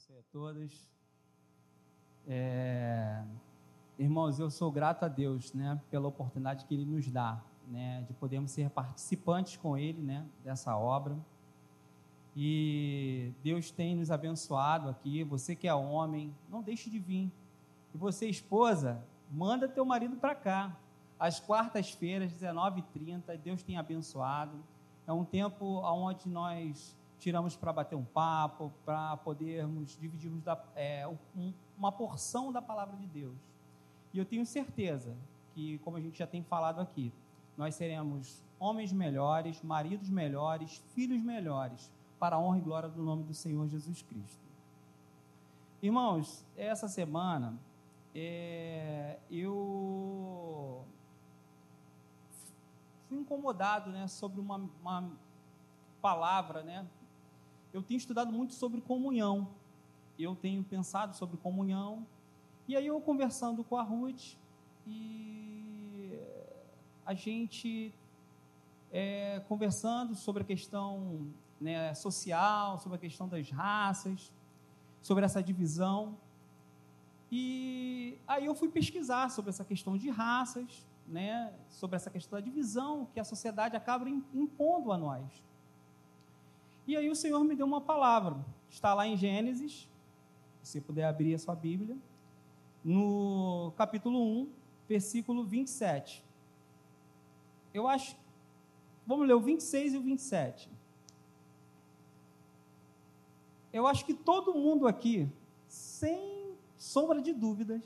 abençoe a todos. É, irmãos, eu sou grato a Deus, né, pela oportunidade que Ele nos dá, né, de podermos ser participantes com Ele, né, dessa obra. E Deus tem nos abençoado aqui. Você que é homem, não deixe de vir. E você, esposa, manda teu marido para cá. Às quartas-feiras, 19h30, Deus tem abençoado. É um tempo onde nós tiramos para bater um papo, para podermos dividirmos da, é, um, uma porção da palavra de Deus. E eu tenho certeza que, como a gente já tem falado aqui, nós seremos homens melhores, maridos melhores, filhos melhores, para a honra e glória do nome do Senhor Jesus Cristo. Irmãos, essa semana é, eu fui incomodado né, sobre uma, uma palavra, né, eu tenho estudado muito sobre comunhão. Eu tenho pensado sobre comunhão. E aí eu conversando com a Ruth e a gente é, conversando sobre a questão né, social, sobre a questão das raças, sobre essa divisão. E aí eu fui pesquisar sobre essa questão de raças, né, sobre essa questão da divisão que a sociedade acaba impondo a nós. E aí o Senhor me deu uma palavra. Está lá em Gênesis, se puder abrir a sua Bíblia, no capítulo 1, versículo 27. Eu acho. Vamos ler o 26 e o 27. Eu acho que todo mundo aqui, sem sombra de dúvidas,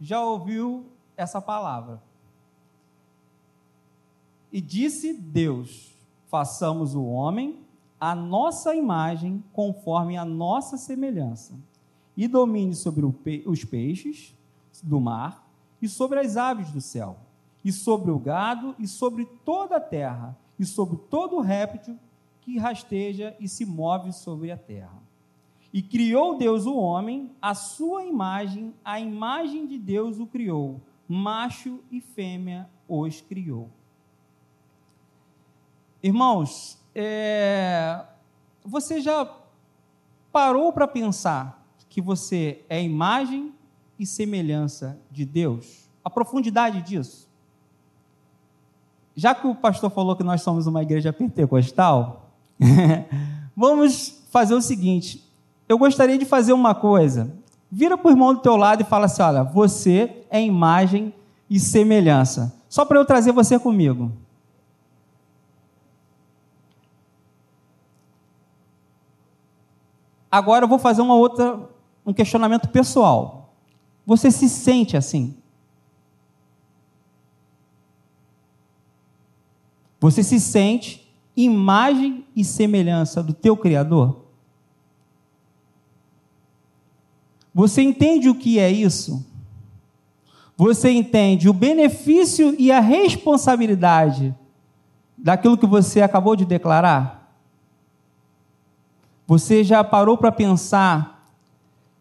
já ouviu essa palavra. E disse Deus: façamos o homem a nossa imagem conforme a nossa semelhança, e domine sobre os peixes do mar, e sobre as aves do céu, e sobre o gado, e sobre toda a terra, e sobre todo réptil que rasteja e se move sobre a terra. E criou Deus o homem, a sua imagem, a imagem de Deus o criou, macho e fêmea os criou. Irmãos, é, você já parou para pensar que você é imagem e semelhança de Deus? A profundidade disso? Já que o pastor falou que nós somos uma igreja pentecostal, vamos fazer o seguinte: eu gostaria de fazer uma coisa. Vira para o irmão do teu lado e fala assim: olha, você é imagem e semelhança. Só para eu trazer você comigo. Agora eu vou fazer uma outra, um questionamento pessoal. Você se sente assim? Você se sente imagem e semelhança do teu Criador? Você entende o que é isso? Você entende o benefício e a responsabilidade daquilo que você acabou de declarar? Você já parou para pensar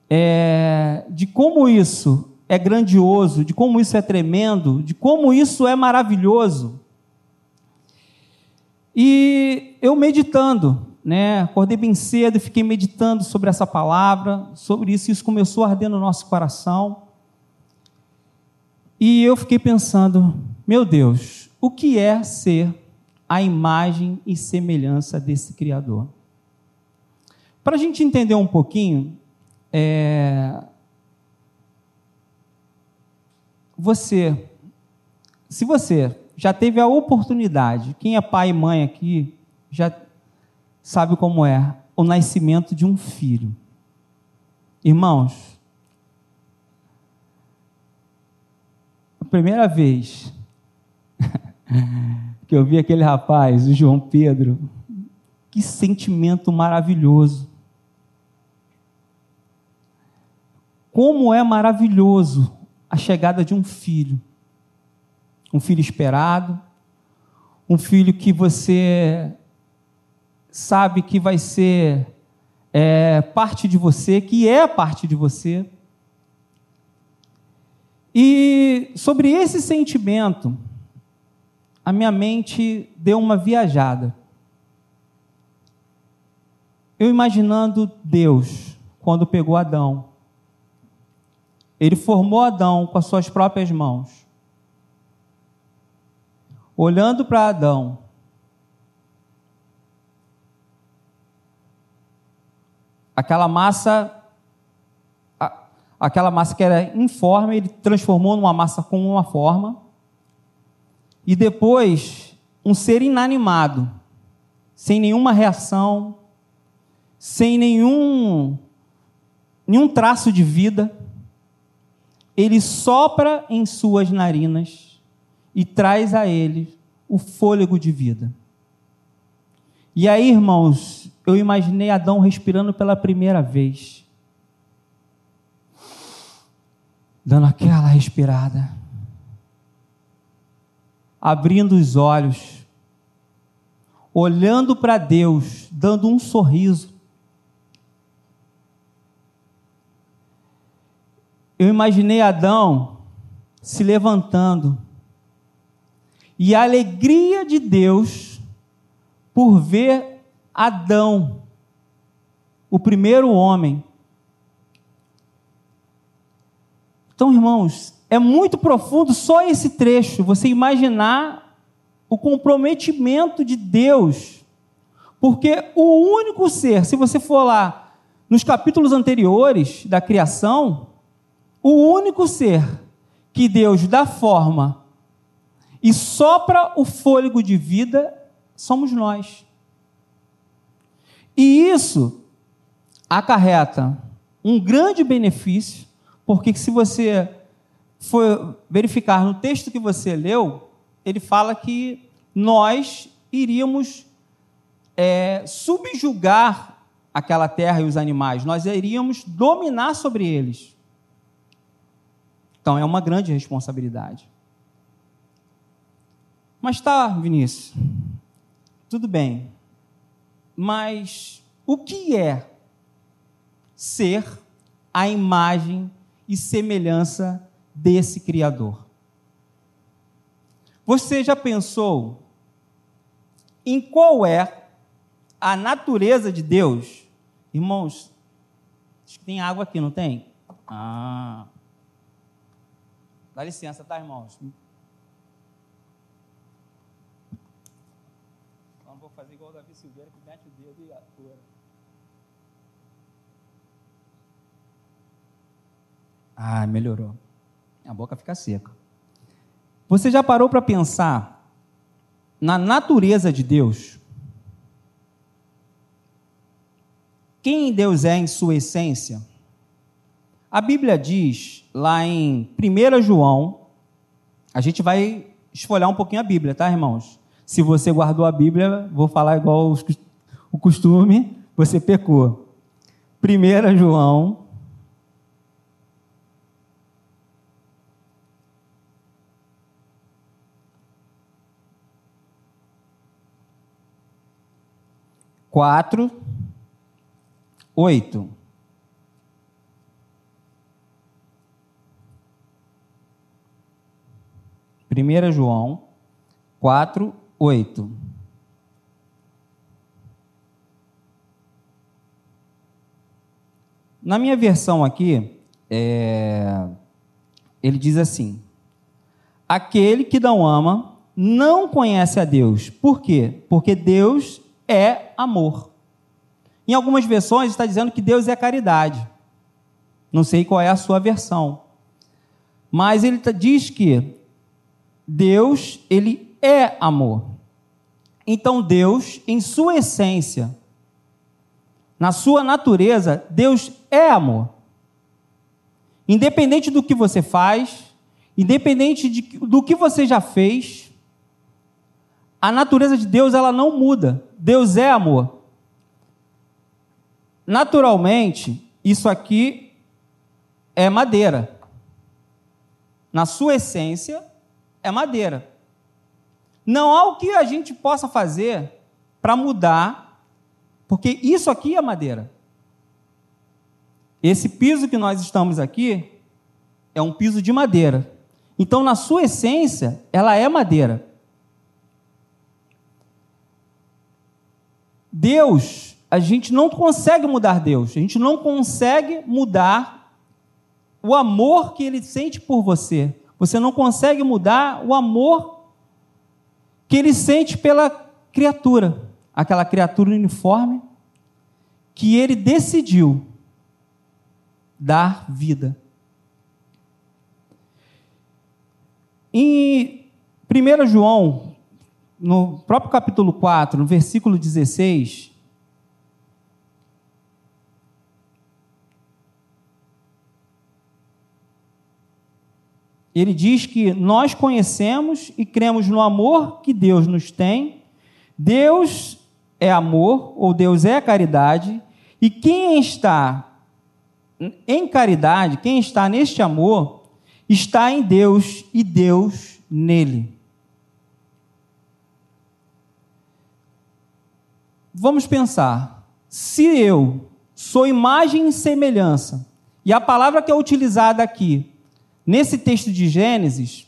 é, de como isso é grandioso, de como isso é tremendo, de como isso é maravilhoso? E eu meditando, né, acordei bem cedo e fiquei meditando sobre essa palavra, sobre isso, e isso começou a arder no nosso coração. E eu fiquei pensando, meu Deus, o que é ser a imagem e semelhança desse Criador? Para a gente entender um pouquinho, é... você, se você já teve a oportunidade, quem é pai e mãe aqui já sabe como é o nascimento de um filho. Irmãos, a primeira vez que eu vi aquele rapaz, o João Pedro, que sentimento maravilhoso. Como é maravilhoso a chegada de um filho. Um filho esperado, um filho que você sabe que vai ser é, parte de você, que é parte de você. E sobre esse sentimento, a minha mente deu uma viajada. Eu imaginando Deus quando pegou Adão. Ele formou Adão com as suas próprias mãos. Olhando para Adão, aquela massa aquela massa que era informe, ele transformou numa massa com uma forma. E depois, um ser inanimado, sem nenhuma reação, sem nenhum, nenhum traço de vida, ele sopra em suas narinas e traz a ele o fôlego de vida. E aí, irmãos, eu imaginei Adão respirando pela primeira vez. Dando aquela respirada. Abrindo os olhos. Olhando para Deus, dando um sorriso. Eu imaginei Adão se levantando. E a alegria de Deus por ver Adão, o primeiro homem. Então, irmãos, é muito profundo só esse trecho, você imaginar o comprometimento de Deus. Porque o único ser, se você for lá nos capítulos anteriores da criação, o único ser que Deus dá forma e sopra o fôlego de vida somos nós. E isso acarreta um grande benefício, porque se você for verificar no texto que você leu, ele fala que nós iríamos é, subjugar aquela terra e os animais, nós iríamos dominar sobre eles. Então é uma grande responsabilidade. Mas tá, Vinícius, tudo bem. Mas o que é ser a imagem e semelhança desse Criador? Você já pensou em qual é a natureza de Deus? Irmãos, acho que tem água aqui, não tem? Ah. Dá licença, tá, irmãos? Não vou fazer igual o Davi Silveira, que mete o dedo e atua. Ah, melhorou. A boca fica seca. Você já parou para pensar na natureza de Deus? Quem Deus é em sua essência? A Bíblia diz lá em 1 João, a gente vai esfolhar um pouquinho a Bíblia, tá, irmãos? Se você guardou a Bíblia, vou falar igual o costume, você pecou. 1 João. Quatro, oito. 1 João 4, 8. Na minha versão aqui, é, ele diz assim: Aquele que não ama não conhece a Deus. Por quê? Porque Deus é amor. Em algumas versões está dizendo que Deus é caridade. Não sei qual é a sua versão. Mas ele diz que Deus, ele é amor. Então Deus, em sua essência, na sua natureza, Deus é amor. Independente do que você faz, independente de, do que você já fez, a natureza de Deus ela não muda. Deus é amor. Naturalmente, isso aqui é madeira. Na sua essência, é madeira. Não há o que a gente possa fazer para mudar, porque isso aqui é madeira. Esse piso que nós estamos aqui é um piso de madeira. Então, na sua essência, ela é madeira. Deus, a gente não consegue mudar Deus, a gente não consegue mudar o amor que ele sente por você. Você não consegue mudar o amor que ele sente pela criatura, aquela criatura uniforme que ele decidiu dar vida. Em 1 João, no próprio capítulo 4, no versículo 16, ele diz que nós conhecemos e cremos no amor que Deus nos tem. Deus é amor, ou Deus é caridade, e quem está em caridade, quem está neste amor, está em Deus e Deus nele. Vamos pensar, se eu sou imagem e semelhança, e a palavra que é utilizada aqui, nesse texto de Gênesis,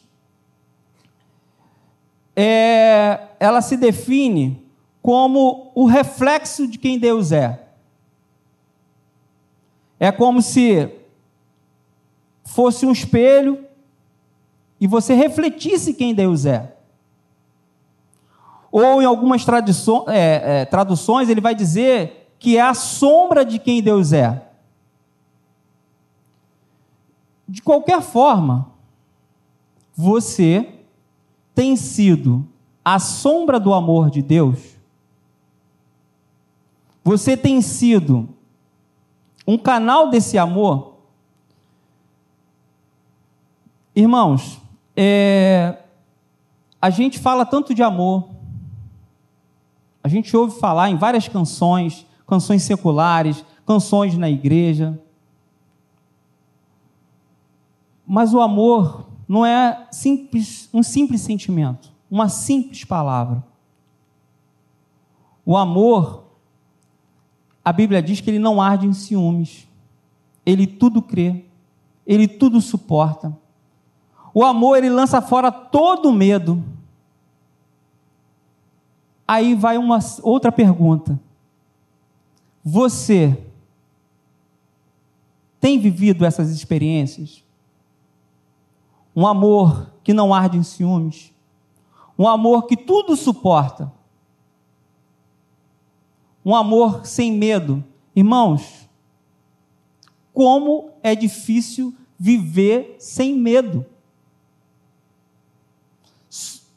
é, ela se define como o reflexo de quem Deus é. É como se fosse um espelho e você refletisse quem Deus é. Ou em algumas é, é, traduções ele vai dizer que é a sombra de quem Deus é. De qualquer forma, você tem sido a sombra do amor de Deus. Você tem sido um canal desse amor. Irmãos, é, a gente fala tanto de amor, a gente ouve falar em várias canções, canções seculares, canções na igreja. Mas o amor não é simples, um simples sentimento, uma simples palavra. O amor a Bíblia diz que ele não arde em ciúmes, ele tudo crê, ele tudo suporta. O amor, ele lança fora todo medo. Aí vai uma outra pergunta. Você tem vivido essas experiências? Um amor que não arde em ciúmes, um amor que tudo suporta um amor sem medo. Irmãos, como é difícil viver sem medo.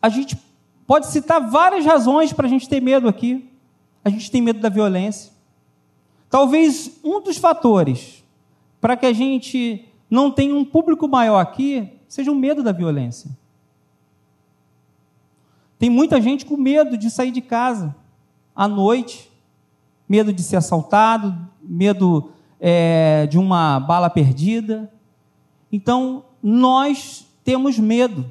A gente pode citar várias razões para a gente ter medo aqui. A gente tem medo da violência. Talvez um dos fatores para que a gente não tenha um público maior aqui seja o medo da violência. Tem muita gente com medo de sair de casa à noite medo de ser assaltado, medo é, de uma bala perdida. Então, nós temos medo.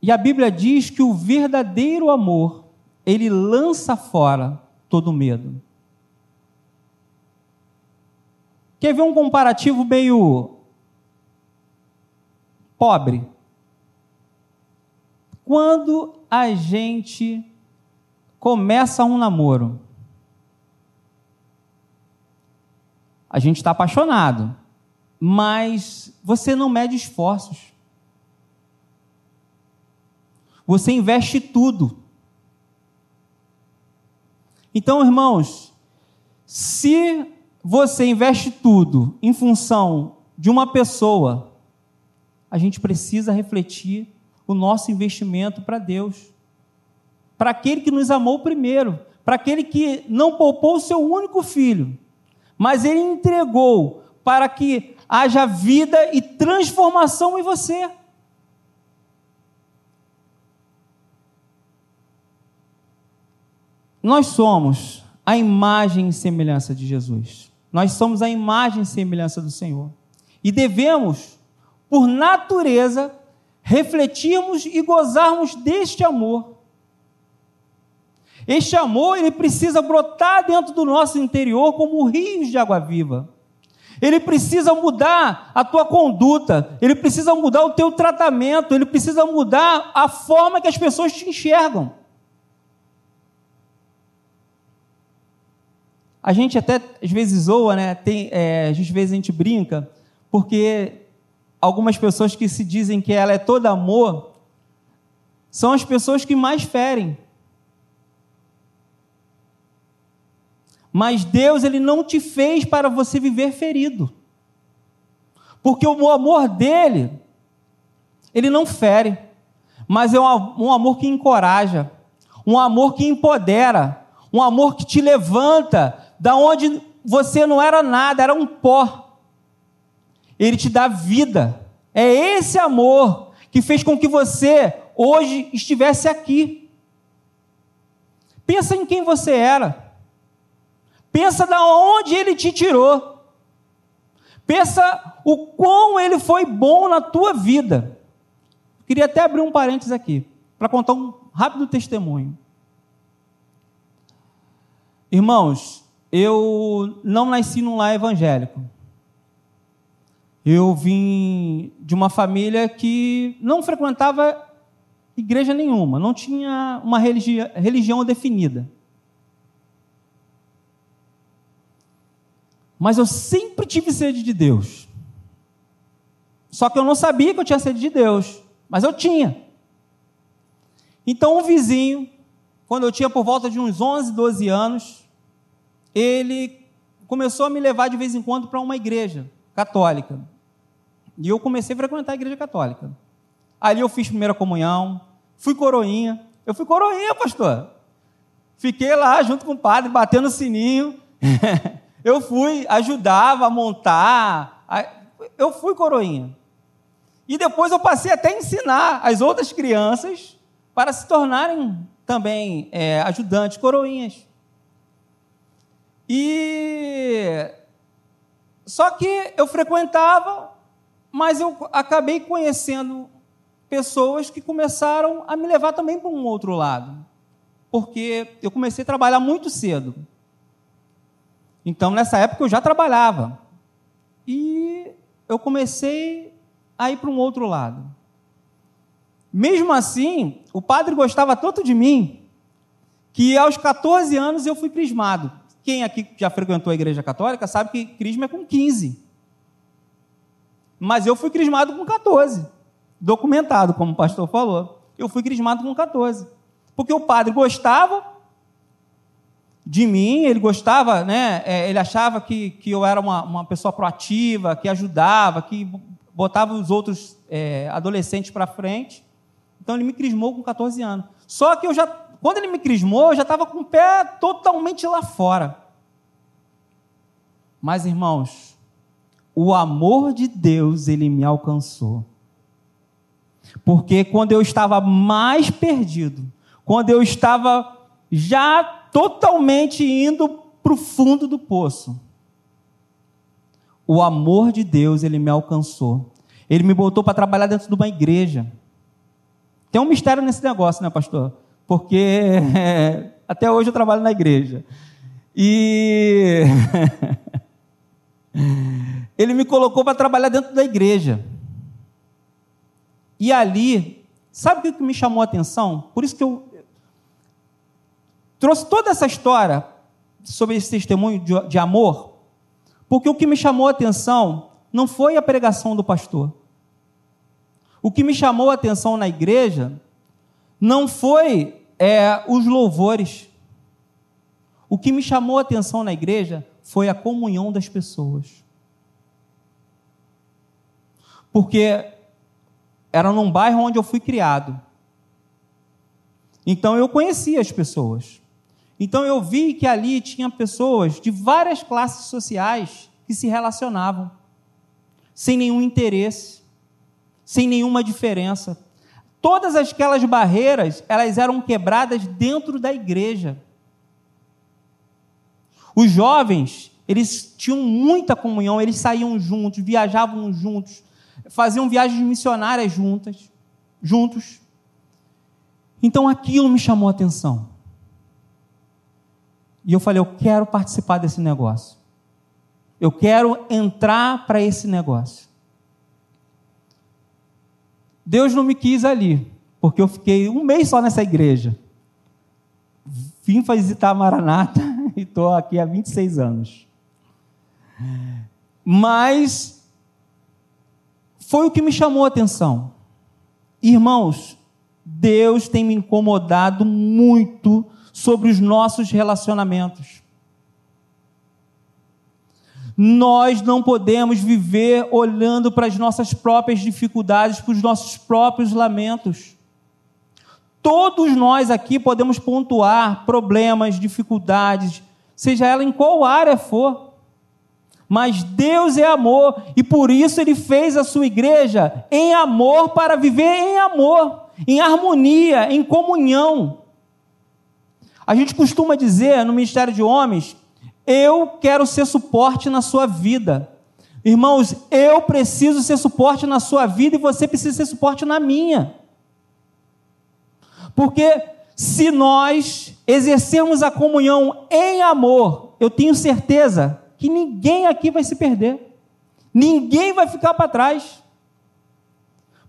E a Bíblia diz que o verdadeiro amor, ele lança fora todo medo. Quer ver um comparativo meio pobre? Quando a gente começa um namoro, a gente está apaixonado, mas você não mede esforços. Você investe tudo. Então, irmãos, se você investe tudo em função de uma pessoa, a gente precisa refletir o nosso investimento para Deus. Para aquele que nos amou primeiro, para aquele que não poupou o seu único filho, mas ele entregou para que haja vida e transformação em você. Nós somos a imagem e semelhança de Jesus. Nós somos a imagem e semelhança do Senhor. E devemos, por natureza, refletirmos e gozarmos deste amor. Este amor, ele precisa brotar dentro do nosso interior como rios de água viva. Ele precisa mudar a tua conduta, ele precisa mudar o teu tratamento, ele precisa mudar a forma que as pessoas te enxergam. A gente até às vezes zoa, né? Tem, é, às vezes a gente brinca, porque algumas pessoas que se dizem que ela é toda amor são as pessoas que mais ferem. Mas Deus ele não te fez para você viver ferido. Porque o amor dele, ele não fere, mas é um amor que encoraja, um amor que empodera, um amor que te levanta da onde você não era nada, era um pó. Ele te dá vida. É esse amor que fez com que você hoje estivesse aqui. Pensa em quem você era. Pensa da onde ele te tirou. Pensa o quão ele foi bom na tua vida. Queria até abrir um parênteses aqui, para contar um rápido testemunho. Irmãos, eu não nasci num lar evangélico. Eu vim de uma família que não frequentava igreja nenhuma, não tinha uma religi religião definida. Mas eu sempre tive sede de Deus. Só que eu não sabia que eu tinha sede de Deus, mas eu tinha. Então, um vizinho, quando eu tinha por volta de uns 11, 12 anos, ele começou a me levar de vez em quando para uma igreja católica. E eu comecei a frequentar a igreja católica. Ali eu fiz primeira comunhão, fui coroinha. Eu fui coroinha, pastor. Fiquei lá junto com o padre, batendo sininho. eu fui, ajudava a montar. Eu fui coroinha. E depois eu passei até a ensinar as outras crianças para se tornarem também é, ajudantes, coroinhas. E só que eu frequentava, mas eu acabei conhecendo pessoas que começaram a me levar também para um outro lado. Porque eu comecei a trabalhar muito cedo. Então, nessa época, eu já trabalhava. E eu comecei a ir para um outro lado. Mesmo assim, o padre gostava tanto de mim que aos 14 anos eu fui crismado. Quem aqui já frequentou a igreja católica sabe que crisma é com 15. Mas eu fui crismado com 14. Documentado, como o pastor falou. Eu fui crismado com 14. Porque o padre gostava de mim, ele gostava, né? É, ele achava que, que eu era uma, uma pessoa proativa, que ajudava, que botava os outros é, adolescentes para frente. Então ele me crismou com 14 anos. Só que eu já quando ele me crismou, eu já estava com o pé totalmente lá fora. Mas, irmãos, o amor de Deus, ele me alcançou. Porque quando eu estava mais perdido, quando eu estava já totalmente indo para o fundo do poço, o amor de Deus, ele me alcançou. Ele me botou para trabalhar dentro de uma igreja. Tem um mistério nesse negócio, né, pastor? Porque até hoje eu trabalho na igreja. E ele me colocou para trabalhar dentro da igreja. E ali, sabe o que me chamou a atenção? Por isso que eu trouxe toda essa história sobre esse testemunho de, de amor, porque o que me chamou a atenção não foi a pregação do pastor. O que me chamou a atenção na igreja não foi é, os louvores. O que me chamou a atenção na igreja foi a comunhão das pessoas. Porque era num bairro onde eu fui criado. Então eu conhecia as pessoas. Então eu vi que ali tinha pessoas de várias classes sociais que se relacionavam, sem nenhum interesse, sem nenhuma diferença. Todas aquelas barreiras, elas eram quebradas dentro da igreja. Os jovens, eles tinham muita comunhão, eles saíam juntos, viajavam juntos, faziam viagens missionárias juntas, juntos. Então aquilo me chamou a atenção. E eu falei, eu quero participar desse negócio. Eu quero entrar para esse negócio. Deus não me quis ali, porque eu fiquei um mês só nessa igreja. Vim visitar Maranata e estou aqui há 26 anos. Mas foi o que me chamou a atenção. Irmãos, Deus tem me incomodado muito sobre os nossos relacionamentos. Nós não podemos viver olhando para as nossas próprias dificuldades, para os nossos próprios lamentos. Todos nós aqui podemos pontuar problemas, dificuldades, seja ela em qual área for. Mas Deus é amor e por isso ele fez a sua igreja em amor para viver em amor, em harmonia, em comunhão. A gente costuma dizer no Ministério de Homens: eu quero ser suporte na sua vida. Irmãos, eu preciso ser suporte na sua vida e você precisa ser suporte na minha. Porque se nós exercermos a comunhão em amor, eu tenho certeza que ninguém aqui vai se perder. Ninguém vai ficar para trás.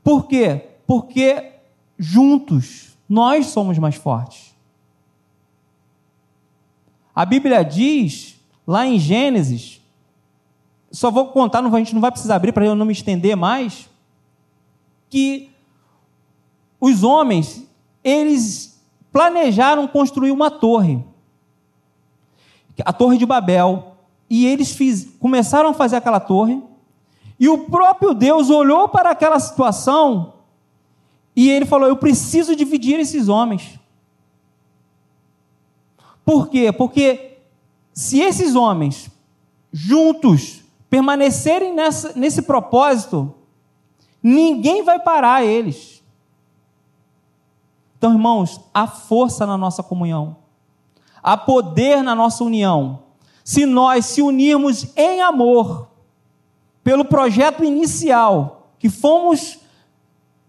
Por quê? Porque juntos nós somos mais fortes. A Bíblia diz, lá em Gênesis, só vou contar, a gente não vai precisar abrir para eu não me estender mais, que os homens, eles planejaram construir uma torre, a Torre de Babel, e eles fiz, começaram a fazer aquela torre, e o próprio Deus olhou para aquela situação e ele falou: Eu preciso dividir esses homens. Por quê? Porque se esses homens juntos permanecerem nessa, nesse propósito, ninguém vai parar eles. Então, irmãos, há força na nossa comunhão, há poder na nossa união. Se nós se unirmos em amor, pelo projeto inicial que fomos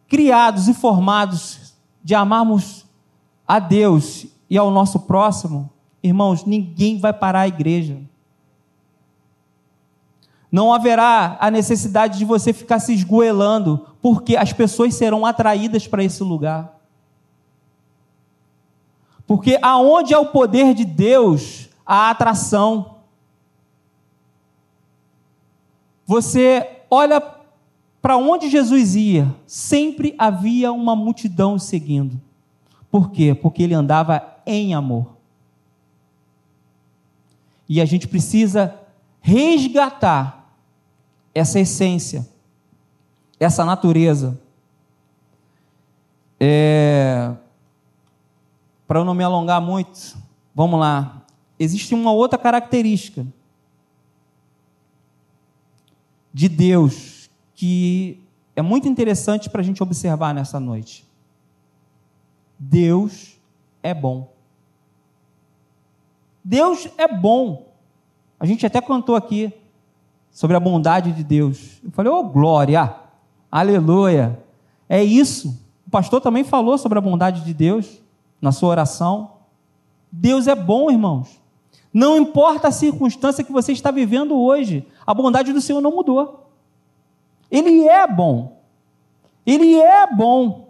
criados e formados de amarmos a Deus e ao nosso próximo, irmãos, ninguém vai parar a igreja. Não haverá a necessidade de você ficar se esgoelando, porque as pessoas serão atraídas para esse lugar. Porque aonde é o poder de Deus, há atração. Você olha para onde Jesus ia, sempre havia uma multidão seguindo. Por quê? Porque ele andava em amor. E a gente precisa resgatar essa essência, essa natureza. É... Para eu não me alongar muito, vamos lá. Existe uma outra característica de Deus que é muito interessante para a gente observar nessa noite. Deus é bom. Deus é bom. A gente até cantou aqui sobre a bondade de Deus. Eu falei, oh glória, aleluia. É isso. O pastor também falou sobre a bondade de Deus na sua oração. Deus é bom, irmãos. Não importa a circunstância que você está vivendo hoje, a bondade do Senhor não mudou. Ele é bom. Ele é bom.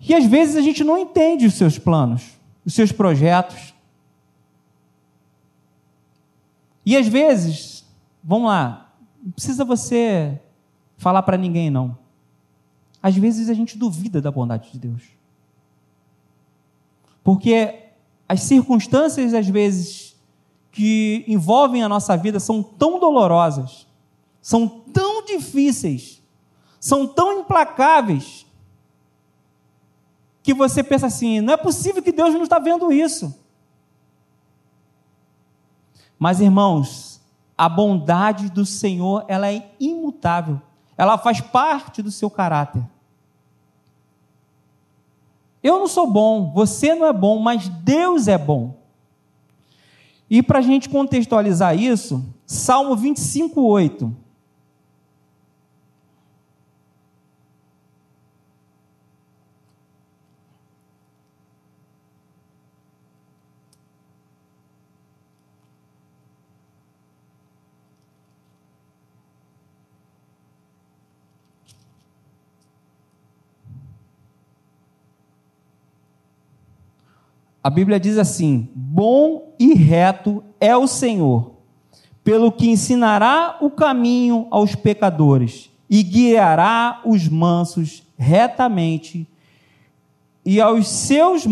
E às vezes a gente não entende os seus planos, os seus projetos. E às vezes, vamos lá, não precisa você falar para ninguém, não. Às vezes a gente duvida da bondade de Deus. Porque as circunstâncias, às vezes, que envolvem a nossa vida são tão dolorosas, são tão difíceis, são tão implacáveis, que você pensa assim: não é possível que Deus não está vendo isso. Mas, irmãos, a bondade do Senhor, ela é imutável. Ela faz parte do seu caráter. Eu não sou bom, você não é bom, mas Deus é bom. E para a gente contextualizar isso, Salmo 25, 8. A Bíblia diz assim: Bom e reto é o Senhor, pelo que ensinará o caminho aos pecadores e guiará os mansos retamente, e aos seus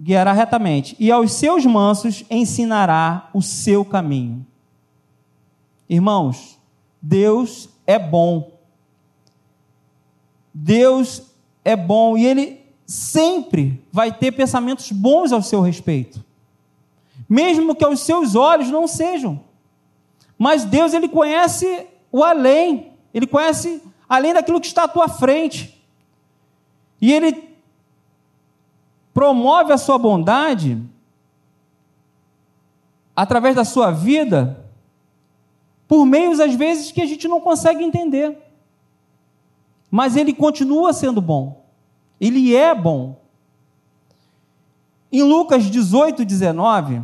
guiará retamente, e aos seus mansos ensinará o seu caminho. Irmãos, Deus é bom. Deus é bom e ele sempre vai ter pensamentos bons ao seu respeito. Mesmo que aos seus olhos não sejam. Mas Deus ele conhece o além. Ele conhece além daquilo que está à tua frente. E ele promove a sua bondade através da sua vida por meios às vezes que a gente não consegue entender. Mas ele continua sendo bom. Ele é bom. Em Lucas 18, 19,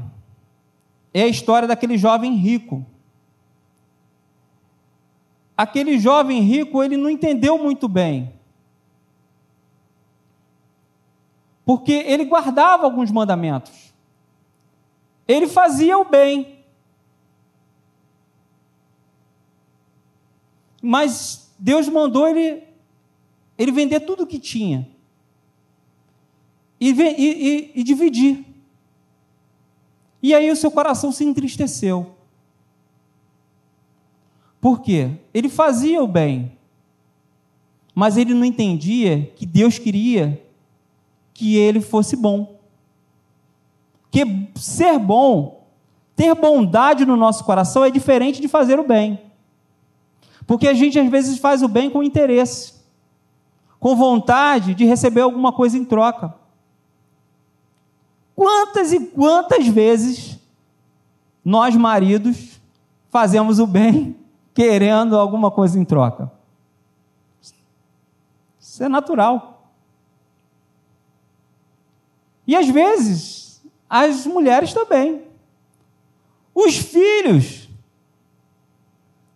é a história daquele jovem rico. Aquele jovem rico, ele não entendeu muito bem. Porque ele guardava alguns mandamentos. Ele fazia o bem. Mas Deus mandou ele, ele vender tudo o que tinha e, e, e, e dividir. E aí o seu coração se entristeceu. Por quê? Ele fazia o bem, mas ele não entendia que Deus queria que ele fosse bom. Que ser bom, ter bondade no nosso coração é diferente de fazer o bem. Porque a gente às vezes faz o bem com interesse, com vontade de receber alguma coisa em troca. Quantas e quantas vezes nós, maridos, fazemos o bem querendo alguma coisa em troca? Isso é natural. E às vezes, as mulheres também. Os filhos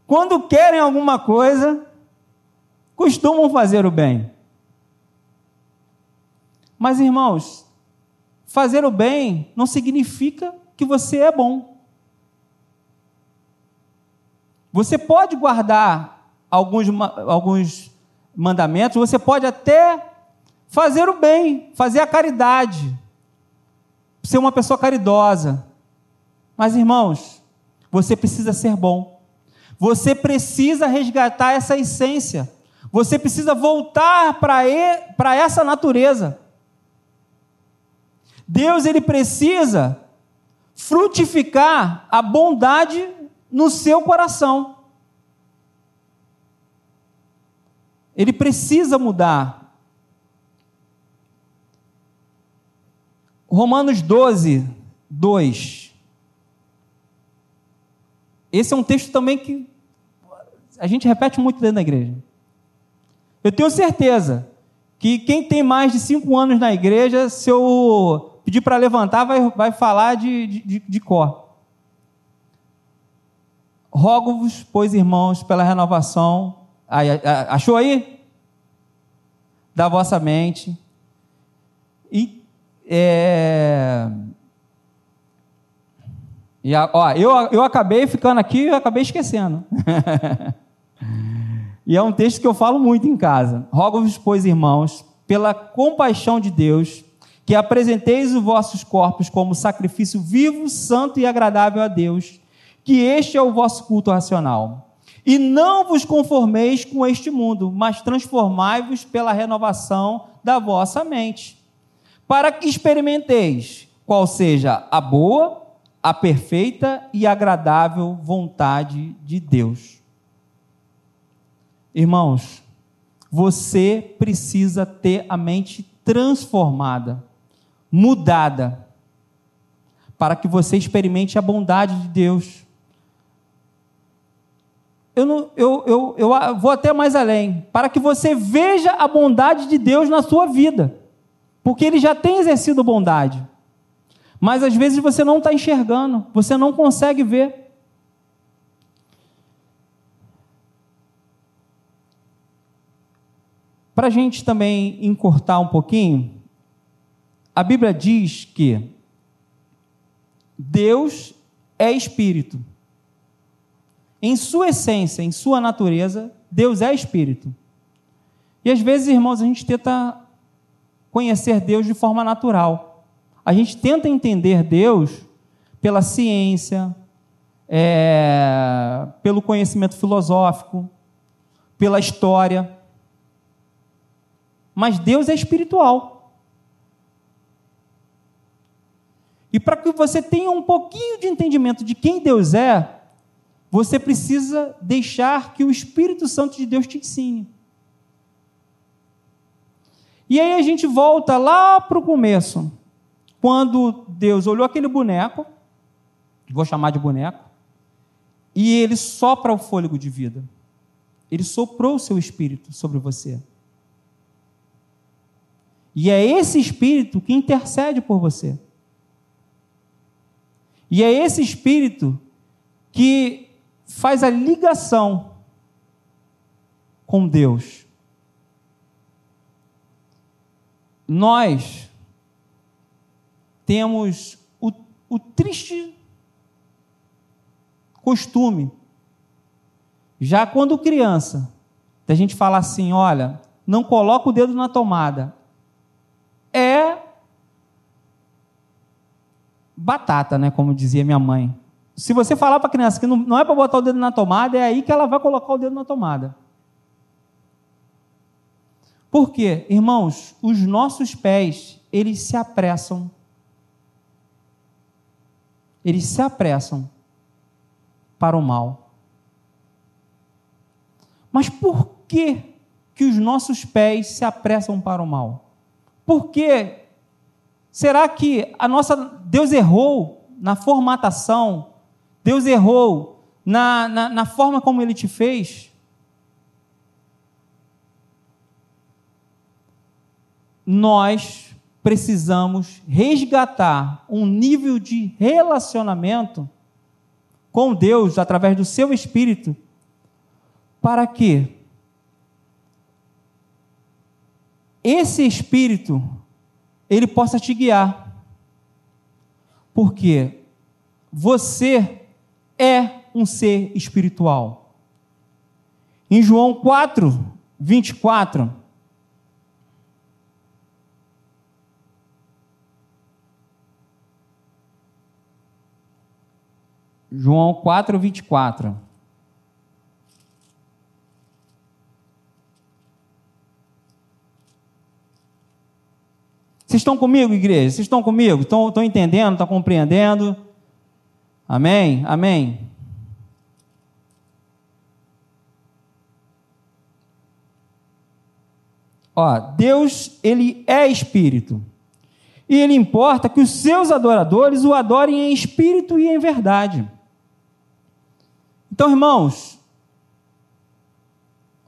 quando querem alguma coisa, costumam fazer o bem. Mas, irmãos, fazer o bem não significa que você é bom. Você pode guardar alguns, alguns mandamentos, você pode até fazer o bem, fazer a caridade, ser uma pessoa caridosa. Mas, irmãos, você precisa ser bom. Você precisa resgatar essa essência. Você precisa voltar para essa natureza. Deus ele precisa frutificar a bondade no seu coração. Ele precisa mudar. Romanos 12, 2. Esse é um texto também que a gente repete muito dentro da igreja. Eu tenho certeza que quem tem mais de cinco anos na igreja, se eu pedir para levantar, vai, vai falar de, de, de cor. Rogo-vos, pois, irmãos, pela renovação. achou aí? Da vossa mente. E, é, e ó, eu, eu acabei ficando aqui e acabei esquecendo. e é um texto que eu falo muito em casa. Rogo-vos, pois, irmãos, pela compaixão de Deus, que apresenteis os vossos corpos como sacrifício vivo, santo e agradável a Deus, que este é o vosso culto racional. E não vos conformeis com este mundo, mas transformai-vos pela renovação da vossa mente, para que experimenteis qual seja a boa, a perfeita e agradável vontade de Deus. Irmãos, você precisa ter a mente transformada, mudada, para que você experimente a bondade de Deus. Eu, não, eu, eu, eu vou até mais além, para que você veja a bondade de Deus na sua vida, porque Ele já tem exercido bondade. Mas às vezes você não está enxergando, você não consegue ver. Para a gente também encurtar um pouquinho, a Bíblia diz que Deus é espírito. Em sua essência, em sua natureza, Deus é espírito. E às vezes, irmãos, a gente tenta conhecer Deus de forma natural. A gente tenta entender Deus pela ciência, é, pelo conhecimento filosófico, pela história. Mas Deus é espiritual. E para que você tenha um pouquinho de entendimento de quem Deus é, você precisa deixar que o Espírito Santo de Deus te ensine. E aí a gente volta lá para o começo, quando Deus olhou aquele boneco, vou chamar de boneco, e ele sopra o fôlego de vida. Ele soprou o seu espírito sobre você. E é esse espírito que intercede por você. E é esse espírito que faz a ligação com Deus. Nós temos o, o triste costume, já quando criança, da gente falar assim: olha, não coloca o dedo na tomada. É batata, né? Como dizia minha mãe. Se você falar para a criança que não, não é para botar o dedo na tomada, é aí que ela vai colocar o dedo na tomada. Por quê? Irmãos, os nossos pés, eles se apressam. Eles se apressam para o mal. Mas por que que os nossos pés se apressam para o mal? Por quê? Será que a nossa Deus errou na formatação? Deus errou na, na, na forma como ele te fez? Nós precisamos resgatar um nível de relacionamento com Deus através do seu espírito, para que esse espírito ele possa te guiar. Porque você é um ser espiritual. Em João 4, 24. João 4, 24. Vocês estão comigo, igreja? Vocês estão comigo? Estão, estão entendendo? Estão compreendendo? Amém? Amém. Ó, Deus, ele é espírito. E ele importa que os seus adoradores o adorem em espírito e em verdade. Então, irmãos,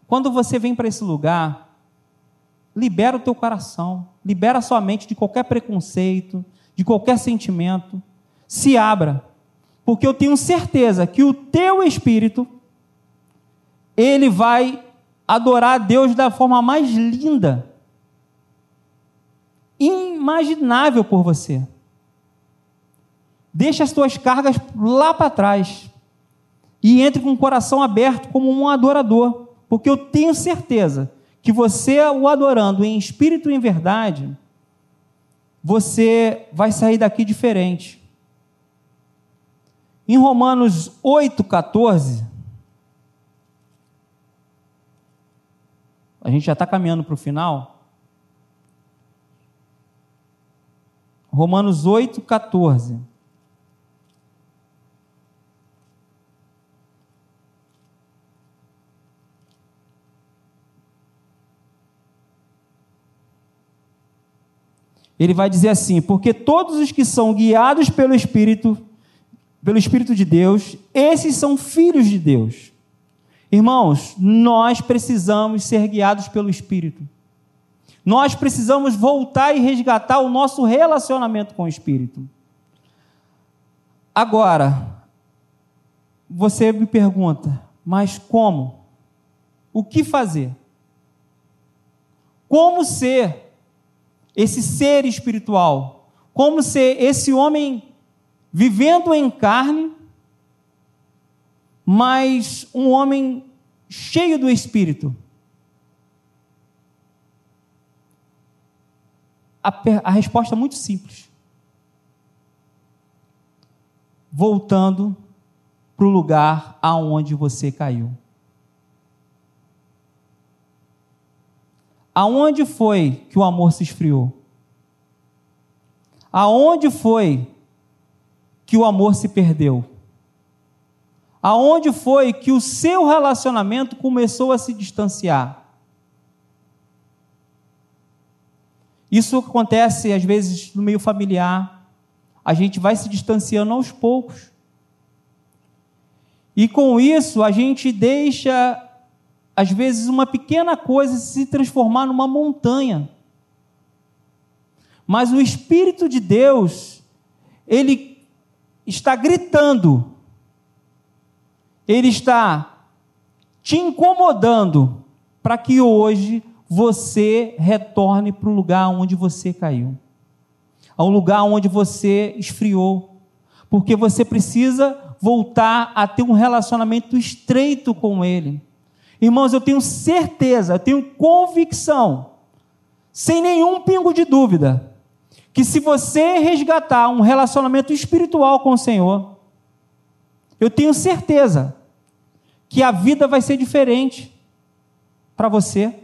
quando você vem para esse lugar, libera o teu coração, libera a sua mente de qualquer preconceito, de qualquer sentimento, se abra porque eu tenho certeza que o teu espírito ele vai adorar a Deus da forma mais linda, imaginável por você. Deixa as tuas cargas lá para trás e entre com o coração aberto como um adorador, porque eu tenho certeza que você o adorando em espírito e em verdade, você vai sair daqui diferente. Em Romanos 8, 14, a gente já está caminhando para o final. Romanos 8, 14. Ele vai dizer assim: porque todos os que são guiados pelo Espírito pelo Espírito de Deus, esses são filhos de Deus. Irmãos, nós precisamos ser guiados pelo Espírito. Nós precisamos voltar e resgatar o nosso relacionamento com o Espírito. Agora, você me pergunta, mas como? O que fazer? Como ser esse ser espiritual, como se esse homem vivendo em carne, mas um homem cheio do espírito. A, a resposta é muito simples. Voltando para o lugar aonde você caiu. Aonde foi que o amor se esfriou? Aonde foi que o amor se perdeu? Aonde foi que o seu relacionamento começou a se distanciar? Isso acontece às vezes no meio familiar. A gente vai se distanciando aos poucos. E com isso a gente deixa às vezes, uma pequena coisa se transformar numa montanha. Mas o Espírito de Deus, ele está gritando, ele está te incomodando para que hoje você retorne para o lugar onde você caiu, ao lugar onde você esfriou, porque você precisa voltar a ter um relacionamento estreito com Ele. Irmãos, eu tenho certeza, eu tenho convicção, sem nenhum pingo de dúvida, que se você resgatar um relacionamento espiritual com o Senhor, eu tenho certeza que a vida vai ser diferente para você.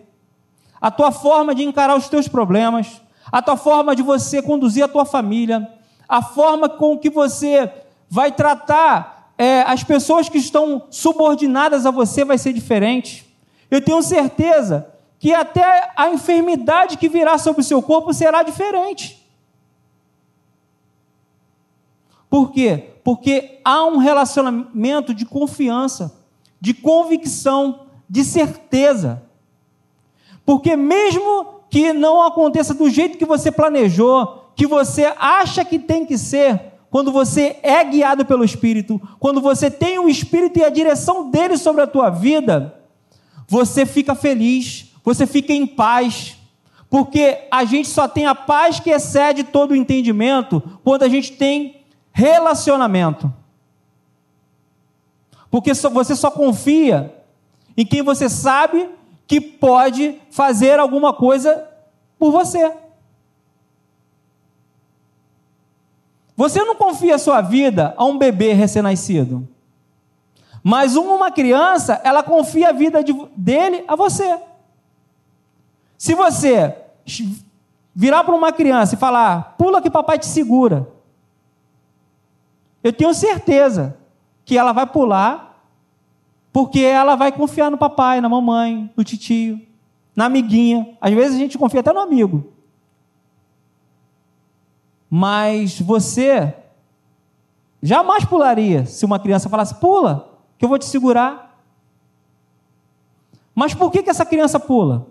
A tua forma de encarar os teus problemas, a tua forma de você conduzir a tua família, a forma com que você vai tratar é, as pessoas que estão subordinadas a você vai ser diferente. Eu tenho certeza que até a enfermidade que virá sobre o seu corpo será diferente. Por quê? Porque há um relacionamento de confiança, de convicção, de certeza. Porque mesmo que não aconteça do jeito que você planejou, que você acha que tem que ser, quando você é guiado pelo Espírito, quando você tem o Espírito e a direção dele sobre a tua vida, você fica feliz, você fica em paz, porque a gente só tem a paz que excede todo o entendimento quando a gente tem relacionamento. Porque você só confia em quem você sabe que pode fazer alguma coisa por você. Você não confia a sua vida a um bebê recém-nascido. Mas uma criança, ela confia a vida de, dele a você. Se você virar para uma criança e falar, pula que papai te segura, eu tenho certeza que ela vai pular, porque ela vai confiar no papai, na mamãe, no titio, na amiguinha. Às vezes a gente confia até no amigo. Mas você jamais pularia se uma criança falasse: pula, que eu vou te segurar. Mas por que, que essa criança pula?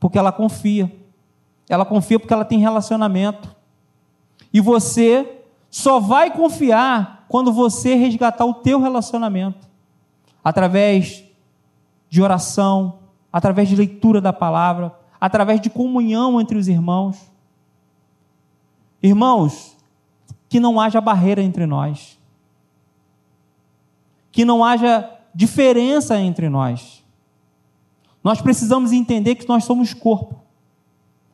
Porque ela confia. Ela confia porque ela tem relacionamento. E você só vai confiar quando você resgatar o teu relacionamento. Através de oração, através de leitura da palavra, através de comunhão entre os irmãos. Irmãos, que não haja barreira entre nós. Que não haja diferença entre nós. Nós precisamos entender que nós somos corpo,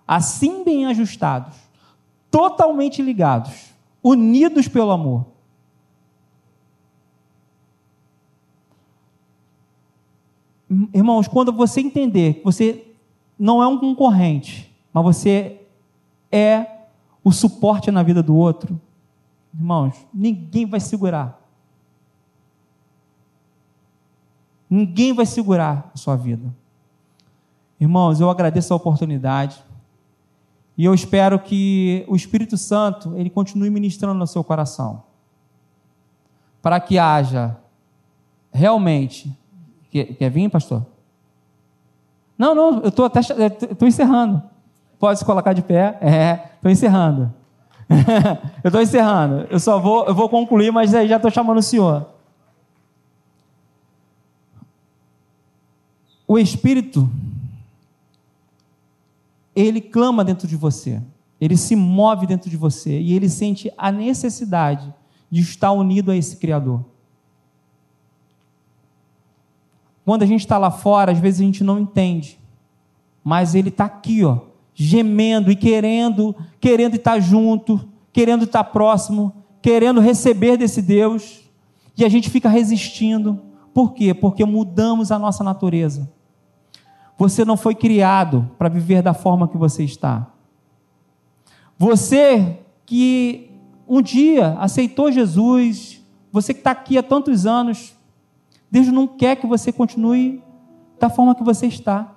assim bem ajustados, totalmente ligados, unidos pelo amor. Irmãos, quando você entender que você não é um concorrente, mas você é o suporte na vida do outro, irmãos, ninguém vai segurar. Ninguém vai segurar a sua vida. Irmãos, eu agradeço a oportunidade e eu espero que o Espírito Santo ele continue ministrando no seu coração, para que haja realmente. Quer, quer vir, pastor? Não, não, eu estou até encerrando. Pode se colocar de pé. É, estou encerrando. eu estou encerrando. Eu só vou, eu vou concluir, mas aí já estou chamando o senhor. O Espírito, ele clama dentro de você, ele se move dentro de você e ele sente a necessidade de estar unido a esse Criador. Quando a gente está lá fora, às vezes a gente não entende, mas ele está aqui, ó, gemendo e querendo, querendo estar junto, querendo estar próximo, querendo receber desse Deus, e a gente fica resistindo. Por quê? Porque mudamos a nossa natureza. Você não foi criado para viver da forma que você está. Você que um dia aceitou Jesus, você que está aqui há tantos anos, Deus não quer que você continue da forma que você está.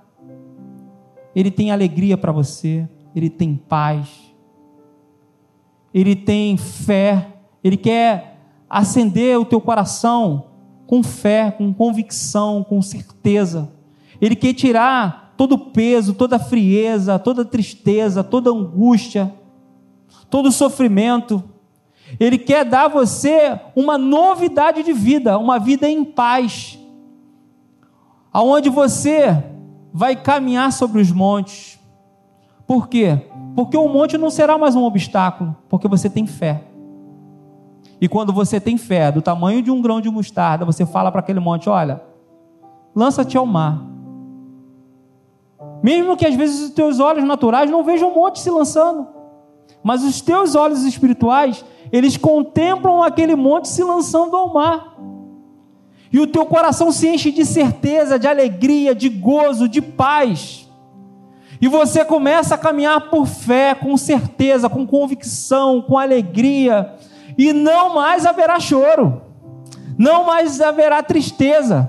Ele tem alegria para você, ele tem paz, ele tem fé, ele quer acender o teu coração com fé, com convicção, com certeza. Ele quer tirar todo o peso, toda a frieza, toda a tristeza, toda a angústia, todo o sofrimento. Ele quer dar a você uma novidade de vida, uma vida em paz. Aonde você vai caminhar sobre os montes. Por quê? Porque o monte não será mais um obstáculo, porque você tem fé. E quando você tem fé do tamanho de um grão de mostarda, você fala para aquele monte: olha, lança-te ao mar. Mesmo que às vezes os teus olhos naturais não vejam o monte se lançando, mas os teus olhos espirituais, eles contemplam aquele monte se lançando ao mar. E o teu coração se enche de certeza, de alegria, de gozo, de paz. E você começa a caminhar por fé, com certeza, com convicção, com alegria. E não mais haverá choro, não mais haverá tristeza.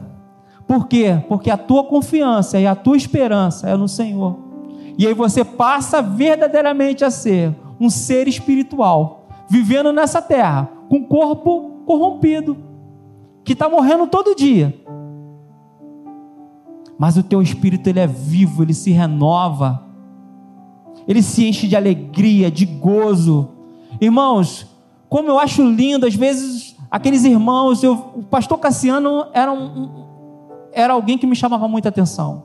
Por quê? Porque a tua confiança e a tua esperança é no Senhor. E aí você passa verdadeiramente a ser um ser espiritual, vivendo nessa terra, com corpo corrompido, que está morrendo todo dia. Mas o teu espírito ele é vivo, ele se renova, ele se enche de alegria, de gozo. Irmãos, como eu acho lindo, às vezes aqueles irmãos, eu, o pastor Cassiano era, um, era alguém que me chamava muita atenção,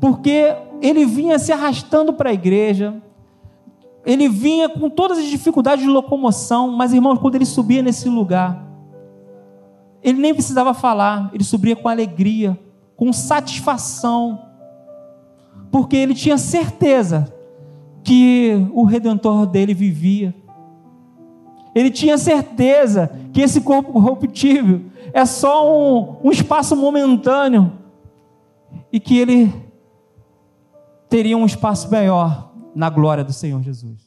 porque ele vinha se arrastando para a igreja, ele vinha com todas as dificuldades de locomoção, mas irmãos, quando ele subia nesse lugar, ele nem precisava falar, ele subia com alegria, com satisfação, porque ele tinha certeza que o redentor dele vivia. Ele tinha certeza que esse corpo corruptível é só um, um espaço momentâneo e que ele teria um espaço maior na glória do Senhor Jesus.